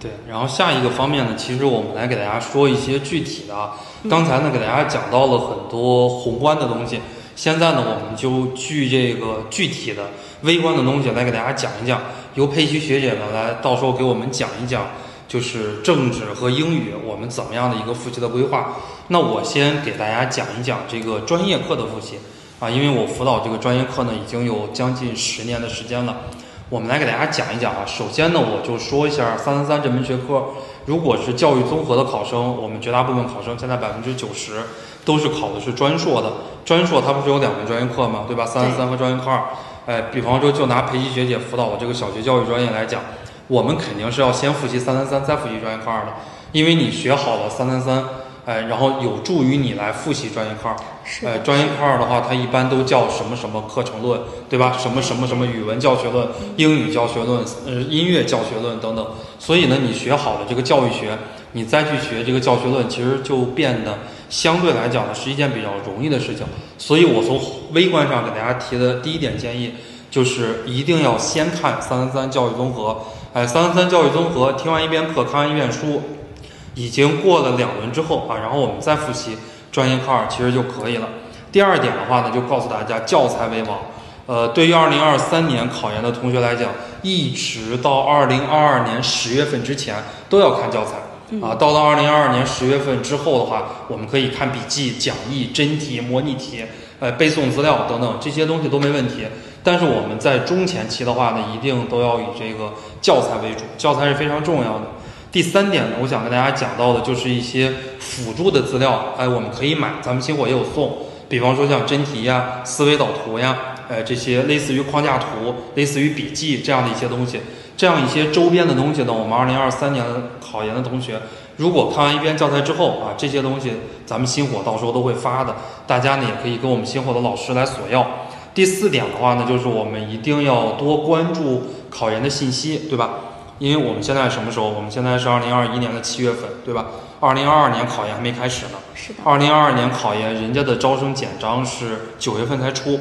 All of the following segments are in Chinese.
对，然后下一个方面呢，其实我们来给大家说一些具体的啊。刚才呢，给大家讲到了很多宏观的东西，现在呢，我们就据这个具体的微观的东西来给大家讲一讲。由佩奇学姐呢来，到时候给我们讲一讲，就是政治和英语我们怎么样的一个复习的规划。那我先给大家讲一讲这个专业课的复习啊，因为我辅导这个专业课呢已经有将近十年的时间了。我们来给大家讲一讲啊。首先呢，我就说一下三三三这门学科。如果是教育综合的考生，我们绝大部分考生现在百分之九十都是考的是专硕的。专硕它不是有两门专业课吗？对吧？三三三和专业课二。哎，比方说就拿裴奇学姐辅导的这个小学教育专业来讲，我们肯定是要先复习三三三，再复习专业课二的，因为你学好了三三三。哎，然后有助于你来复习专业课二。哎，专业课二的话，它一般都叫什么什么课程论，对吧？什么什么什么语文教学论、英语教学论、呃音乐教学论等等。所以呢，你学好了这个教育学，你再去学这个教学论，其实就变得相对来讲呢是一件比较容易的事情。所以我从微观上给大家提的第一点建议，就是一定要先看三三三教育综合。哎，三三三教育综合，听完一遍课，看完一遍书。已经过了两轮之后啊，然后我们再复习专业课二，其实就可以了。第二点的话呢，就告诉大家教材为王。呃，对于二零二三年考研的同学来讲，一直到二零二二年十月份之前都要看教材啊。到了二零二二年十月份之后的话，我们可以看笔记、讲义、真题、模拟题、呃背诵资料等等这些东西都没问题。但是我们在中前期的话呢，一定都要以这个教材为主，教材是非常重要的。第三点呢，我想跟大家讲到的就是一些辅助的资料，哎，我们可以买，咱们星火也有送。比方说像真题呀、思维导图呀，哎，这些类似于框架图、类似于笔记这样的一些东西，这样一些周边的东西呢，我们二零二三年考研的同学，如果看完一遍教材之后啊，这些东西咱们星火到时候都会发的，大家呢也可以跟我们星火的老师来索要。第四点的话呢，就是我们一定要多关注考研的信息，对吧？因为我们现在什么时候？我们现在是二零二一年的七月份，对吧？二零二二年考研还没开始呢。是的。二零二二年考研，人家的招生简章是九月份才出，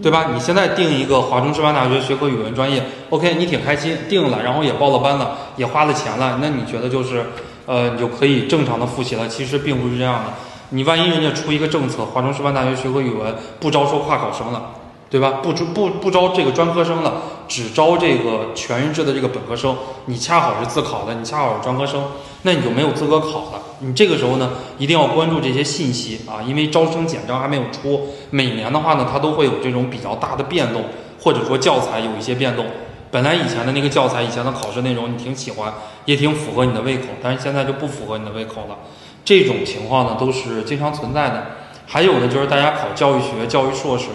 对吧？你现在定一个华中师范大学学科语文专业，OK，你挺开心，定了，然后也报了班了，也花了钱了，那你觉得就是，呃，你就可以正常的复习了？其实并不是这样的。你万一人家出一个政策，华中师范大学学科语文不招收跨考生了？对吧？不招不不招这个专科生了，只招这个全日制的这个本科生。你恰好是自考的，你恰好是专科生，那你就没有资格考了。你这个时候呢，一定要关注这些信息啊，因为招生简章还没有出。每年的话呢，它都会有这种比较大的变动，或者说教材有一些变动。本来以前的那个教材，以前的考试内容你挺喜欢，也挺符合你的胃口，但是现在就不符合你的胃口了。这种情况呢，都是经常存在的。还有的，就是大家考教育学、教育硕士。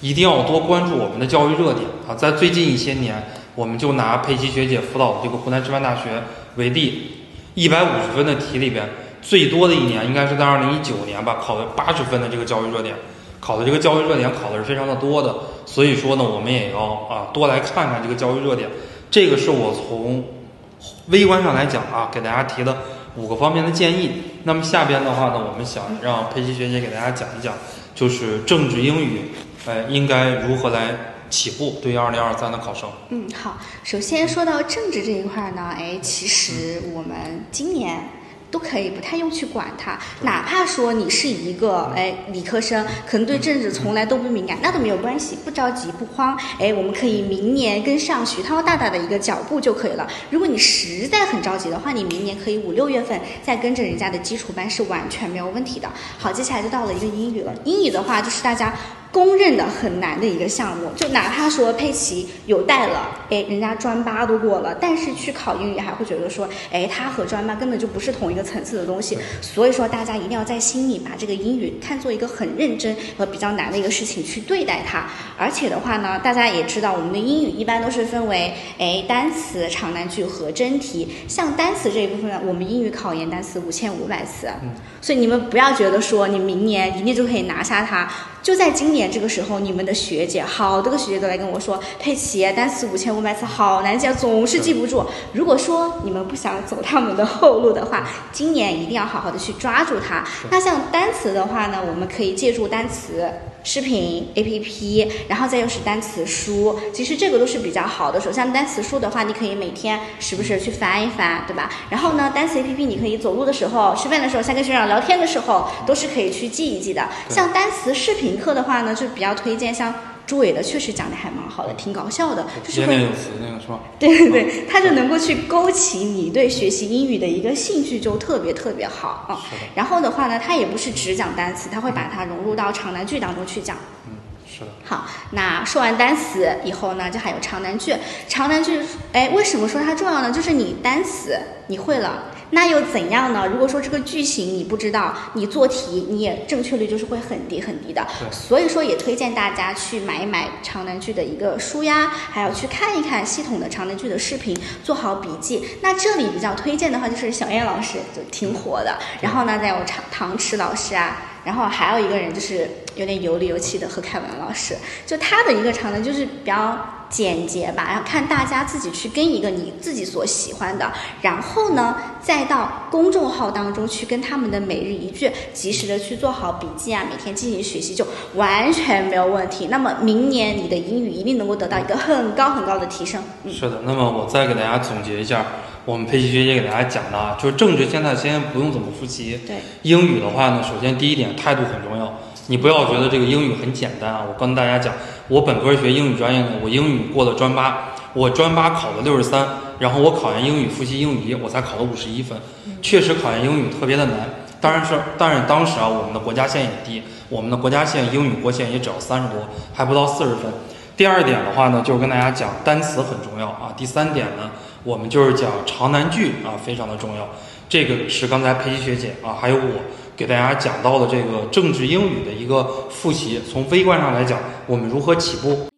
一定要多关注我们的教育热点啊！在最近一些年，我们就拿佩奇学姐辅导的这个湖南师范大学为例，一百五十分的题里边，最多的一年应该是在二零一九年吧，考了八十分的这个教育热点，考的这个教育热点考的是非常的多的。所以说呢，我们也要啊多来看看这个教育热点。这个是我从微观上来讲啊，给大家提的五个方面的建议。那么下边的话呢，我们想让佩奇学姐给大家讲一讲，就是政治英语。哎，应该如何来起步？对于二零二三的考生，嗯，好，首先说到政治这一块呢，哎，其实我们今年。都可以不太用去管它，哪怕说你是一个哎理科生，可能对政治从来都不敏感，那都没有关系，不着急不慌，哎，我们可以明年跟上徐涛大大的一个脚步就可以了。如果你实在很着急的话，你明年可以五六月份再跟着人家的基础班是完全没有问题的。好，接下来就到了一个英语了，英语的话就是大家公认的很难的一个项目，就哪怕说佩奇有带了，哎，人家专八都过了，但是去考英语还会觉得说，哎，他和专八根本就不是同一个。层次的东西，所以说大家一定要在心里把这个英语看作一个很认真和比较难的一个事情去对待它。而且的话呢，大家也知道，我们的英语一般都是分为哎单词、长难句和真题。像单词这一部分呢，我们英语考研单词五千五百词，所以你们不要觉得说你明年一定就可以拿下它。就在今年这个时候，你们的学姐好多个学姐都来跟我说，佩奇单词五千五百词好难记，总是记不住。如果说你们不想走他们的后路的话，今年一定要好好的去抓住它。那像单词的话呢，我们可以借助单词。视频 APP，然后再又是单词书，其实这个都是比较好的。首先单词书的话，你可以每天时不时去翻一翻，对吧？然后呢，单词 APP 你可以走路的时候、吃饭的时候、像跟学长聊天的时候，都是可以去记一记的。像单词视频课的话呢，就比较推荐像朱伟的，确实讲的还蛮好的，挺搞笑的，就是会接那个词那个是吧？对对对，他就能够去勾起你对学习英语的一个兴趣，就特别特别好啊。然后的话呢，他也不是只讲单词，他会把它融入到长难句当中去讲。嗯，是的，好，那说完单词以后呢，就还有长难句。长难句，哎，为什么说它重要呢？就是你单词你会了，那又怎样呢？如果说这个句型你不知道，你做题你也正确率就是会很低很低的。所以说也推荐大家去买一买长难句的一个书呀，还有去看一看系统的长难句的视频，做好笔记。那这里比较推荐的话就是小燕老师，就挺火的。然后呢，再有唐唐池老师啊，然后还有一个人就是有点油里油气的何凯文老师，就他的一个长难就是比较简洁吧，然后看大家自己去跟一个你自己所喜欢的，然后呢，再到公众号当中去跟他们的每日一句及时的去做好笔记啊，每天进行学习就完全没有问题。那么明年你的英语一定能够得到一个很高很高的提升。嗯，是的。那么我再给大家总结一下，我们佩奇学姐给大家讲的啊，就是政治现在先不用怎么复习，对，英语的话呢，首先第一点态度很重要，你不要觉得这个英语很简单啊。我跟大家讲，我本科学英语专业的，我英语过了专八，我专八考了六十三，然后我考研英语复习英语一，我才考了五十一分，确实考研英语特别的难。当然是，但是当时啊，我们的国家线也低，我们的国家线英语国线也只要三十多，还不到四十分。第二点的话呢，就是跟大家讲单词很重要啊。第三点呢，我们就是讲长难句啊，非常的重要。这个是刚才裴琪学姐啊，还有我给大家讲到的这个政治英语的一个复习。从微观上来讲，我们如何起步？